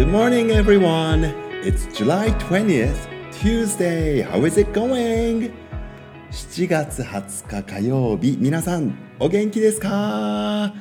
Good morning, everyone. It's July 20th, Tuesday. How is it going? 7月20日火曜日、皆さん、お元気ですか？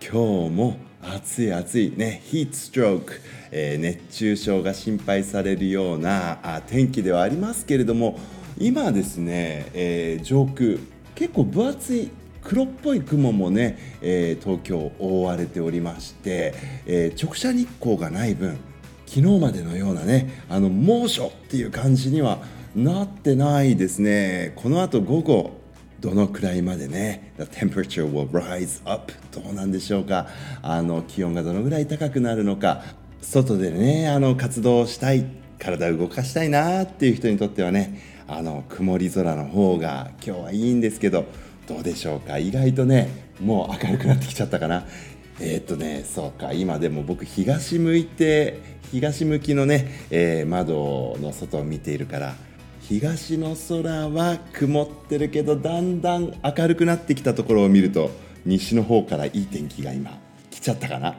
今日も暑い暑いね、ヒートストローク、えー、熱中症が心配されるようなあ天気ではありますけれども、今ですね、えー、上空、結構分厚い黒っぽい雲もね、えー、東京覆われておりまして、えー、直射日光がない分昨日までのようなねあの猛暑っていう感じにはなってないですね。この後午後どのくらいまでね The temperature will rise up どうなんでしょうか。あの気温がどのぐらい高くなるのか外でねあの活動したい体を動かしたいなっていう人にとってはねあの曇り空の方が今日はいいんですけどどうでしょうか？意外とねもう明るくなってきちゃったかな？えー、っとねそうか。今でも僕東向いて東向きのね、えー、窓の外を見ているから東の空は曇ってるけどだんだん明るくなってきたところを見ると西の方からいい天気が今来ちゃったかな？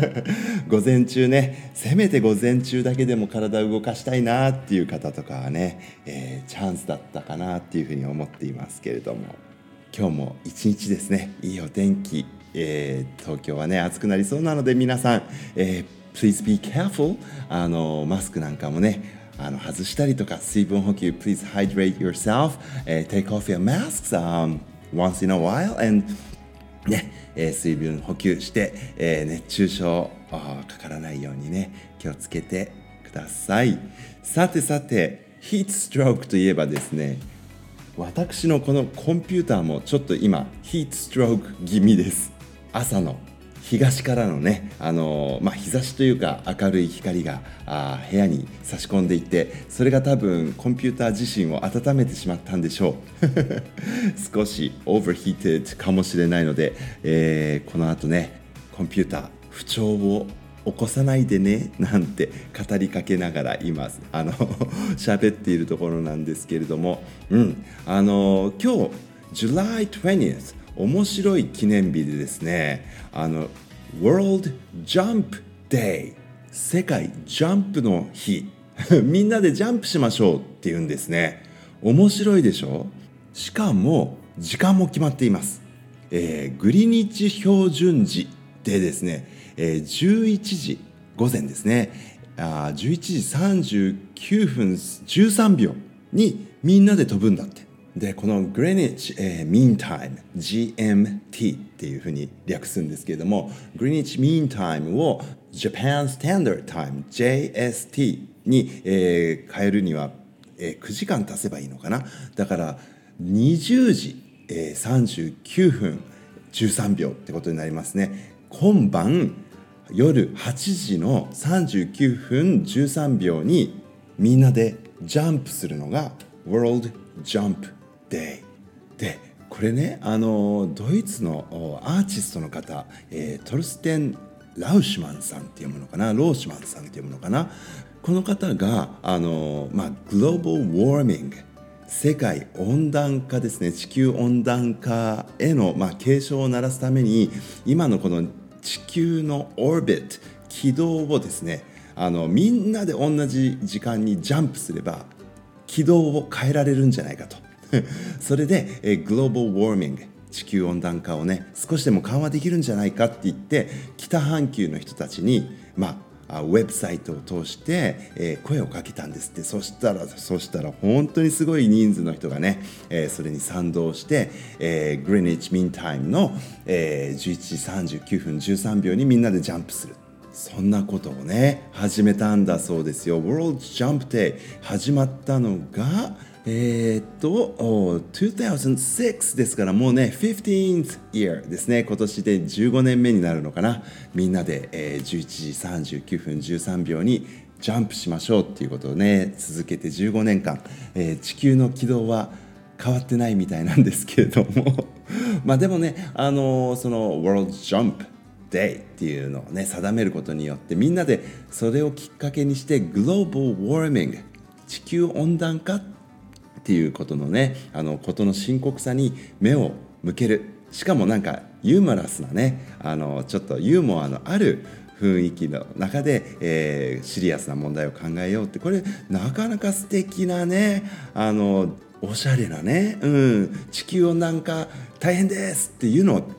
午前中ねせめて午前中だけでも体を動かしたいなっていう方とかはね、えー、チャンスだったかなっていうふうに思っていますけれども。今日も一日ですね。いいお天気、えー、東京はね暑くなりそうなので皆さん、えー、Please be careful あのマスクなんかもねあの外したりとか水分補給 Please hydrate yourself、uh, take off your masks、um, once in a while and ね、えー、水分補給して、えー、熱中症かからないようにね気をつけてください。さてさてヒートストロークといえばですね私のこのコンピューターもちょっと今 heat stroke 気味です。朝の東からのね、あのまあ、日差しというか明るい光があ部屋に差し込んでいってそれが多分コンピューター自身を温めてしまったんでしょう。少し overheated かもしれないので、えー、この後ねコンピューター不調を起こさないでねなんて語りかけながら今あの 喋っているところなんですけれども、うん、あの今日 July 20th 面白い記念日でですね。あの World Jump Day 世界ジャンプの日。みんなでジャンプしましょうっていうんですね。面白いでしょ？しかも時間も決まっています、えー、グリニッジ標準時でですねえー、11時午前ですね。あ11時39分13秒にみんなで飛ぶんだって。でこのグレニッチ、えー、ミンタイム GMT っていうふうに略すんですけれどもグレニッチミンタイムを Japan Standard Time JST に、えー、変えるには、えー、9時間足せばいいのかな。だから20時、えー、39分13秒ってことになりますね。今晩夜8時の39分13秒にみんなでジャンプするのが World Jump Day でこれねあのドイツのアーティストの方、えー、トルステン・ラウシュマンさんっていうものかなローシュマンさんっていうものかな。この方があの、まあ、グローバル・ウォーミング世界温暖化ですね地球温暖化への、まあ、警鐘を鳴らすために今のこの地球のオービット軌道をですねあのみんなで同じ時間にジャンプすれば軌道を変えられるんじゃないかと。それで、えグローバルウォーミング地球温暖化をね少しでも緩和できるんじゃないかって言って北半球の人たちにまあウェブサイトを通して、えー、声をかけたんですって。そしたらそしたら本当にすごい人数の人がね、えー、それに賛同して、えー、グリニッチ・ミンタイムの、え、11時39分13秒にみんなでジャンプする。そんなことをね始めたんだそうですよ。World Jump Day 始まったのがえー、っと、2006ですからもうね、15th year ですね。今年で15年目になるのかな。みんなで、えー、11時39分13秒にジャンプしましょうっていうことをね、続けて15年間、えー、地球の軌道は変わってないみたいなんですけれども まあでもね、あのー、その World Jump Day っていうのをね、定めることによってみんなでそれをきっかけにして Global Warming 地球温暖化ってっていうことのねあのことの深刻さに目を向ける。しかもなんかユーモラスなねあのちょっとユーモアのある雰囲気の中で、えー、シリアスな問題を考えようって。これなかなか素敵なねあのおしゃれなね、うん、地球温暖化大変ですっていうのを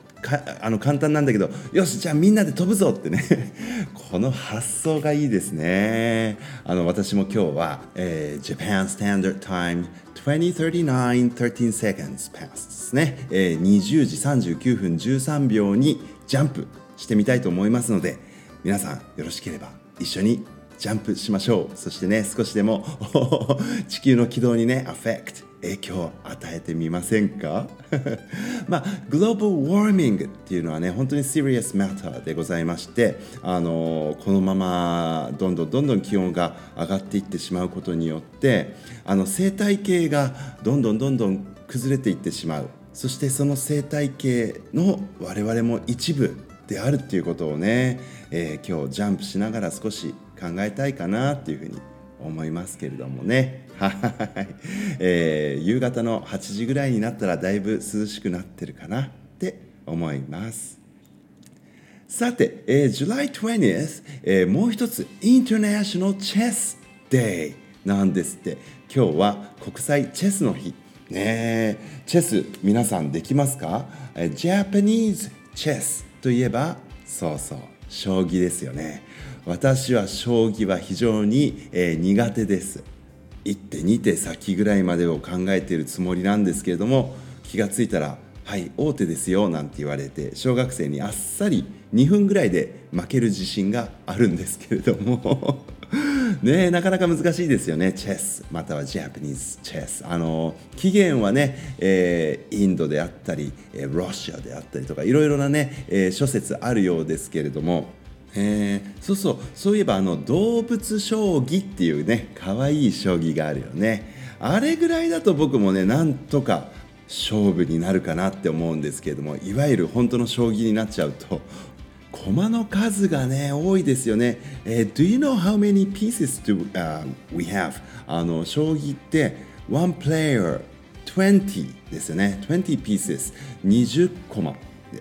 あの簡単なんだけどよしじゃあみんなで飛ぶぞってね。この発想がいいですね。あの私も今日は、えー、Japan Standard Time 2039 13 seconds past ですね、えー、20時39分13秒にジャンプしてみたいと思いますので皆さんよろしければ一緒にジャンプしましょうそしてね少しでも地球の軌道にねアフェクト影響を与えてみませんか？まあ、グローバルウォーミングっていうのはね、本当に serious matter でございまして、あのこのままどんどんどんどん気温が上がっていってしまうことによって、あの生態系がどんどんどんどん崩れていってしまう。そしてその生態系の我々も一部であるっていうことをね、えー、今日ジャンプしながら少し考えたいかなっていうふうに思いますけれどもね。はい、えー、夕方の8時ぐらいになったらだいぶ涼しくなってるかなって思います。さて、えー、July 20th、えー、もう一つ International Chess Day なんですって。今日は国際チェスの日。ねチェス皆さんできますか、えー、?Japanese Chess といえばそうそう将棋ですよね。私は将棋は非常に、えー、苦手です。1手2手先ぐらいまでを考えているつもりなんですけれども気が付いたら「はい大手ですよ」なんて言われて小学生にあっさり2分ぐらいで負ける自信があるんですけれども。ねなかなか難しいですよね。チェスまたはジャパニーズチェス。あの起源はね、えー、インドであったりえロシアであったりとかいろいろなね、えー、諸説あるようですけれどもえー、そうそう。そういえばあの動物将棋っていうね可愛い将棋があるよね。あれぐらいだと僕もねなんとか勝負になるかなって思うんですけれどもいわゆる本当の将棋になっちゃうと駒の数がね多いですよね、えー、Do you know how many pieces do、uh, we have? あの将棋って1 player 20ですよね。20 pieces 20コマ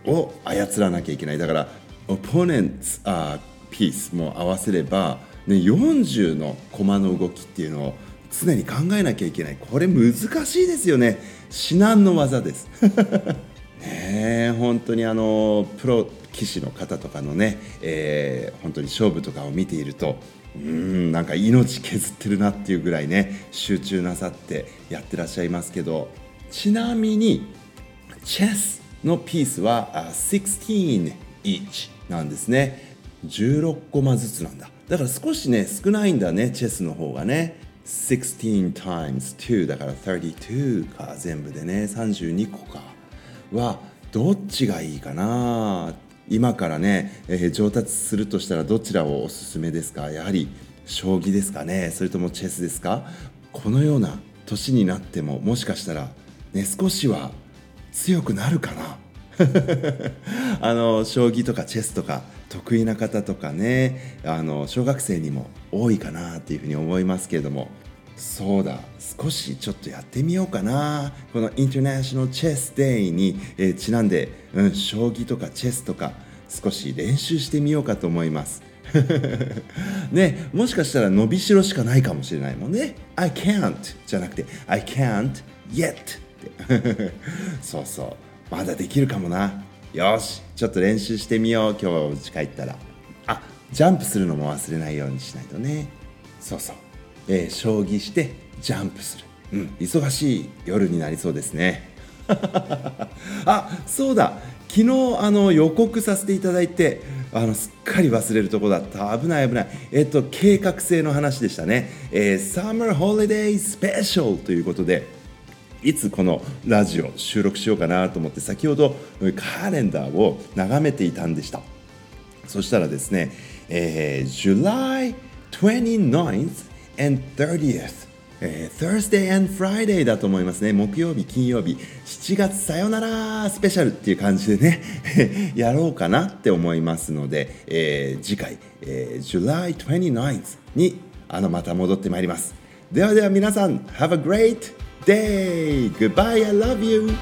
を操らなきゃいけない。だからオポネンツあピースも合わせれば、ね、40の駒の動きっていうのを常に考えなきゃいけない。これ難しいですよね。至難の技です。ね本当にあのプロ棋士の方とかのね、えー、本当に勝負とかを見ているとうんなんか命削ってるなっていうぐらいね集中なさってやってらっしゃいますけどちなみにチェスのピースは16 each なんですね。16コマずつなんだ。だから少しね少ないんだねチェスの方がね。16 times 2だから32か全部でね。32個か。はどっちがいいかな。今からね、えー、上達するとしたらどちらをおすすめですか。やはり将棋ですかね。それともチェスですか。このような年になってももしかしたらね少しは強くなるかな。あの将棋とかチェスとか得意な方とかねあの小学生にも多いかなっていうふうに思いますけれども。そうだ少しちょっとやってみようかな。このインターナショナルチェスデイに、えー、ちなんで、うん、将棋とかチェスとか少し練習してみようかと思います。ね、もしかしたら伸びしろしかないかもしれないもんね。I can't じゃなくて I can't yet って。そうそう。まだできるかもな。よしちょっと練習してみよう。今日はお家帰ったら。あジャンプするのも忘れないようにしないとね。そうそう、えー、将棋してジャンプする。うん。忙しい夜になりそうですね。あそうだ。昨日あの予告させていただいてあのすっかり忘れるとこだった。危ない危ない。えっと計画性の話でしたね、えー、Summer Holiday Special ということでいつこのラジオ収録しようかなと思って先ほどカレンダーを眺めていたんでしたそしたらですね、えー、July 29th and 30th えー、Thursday and Friday だと思いますね。木曜日、金曜日、7月さよならスペシャルっていう感じでね やろうかなって思いますので、えー、次回、えー、July 29th にあのまた戻ってまいります。ではでは皆さん、Have a great day. Goodbye. I love you.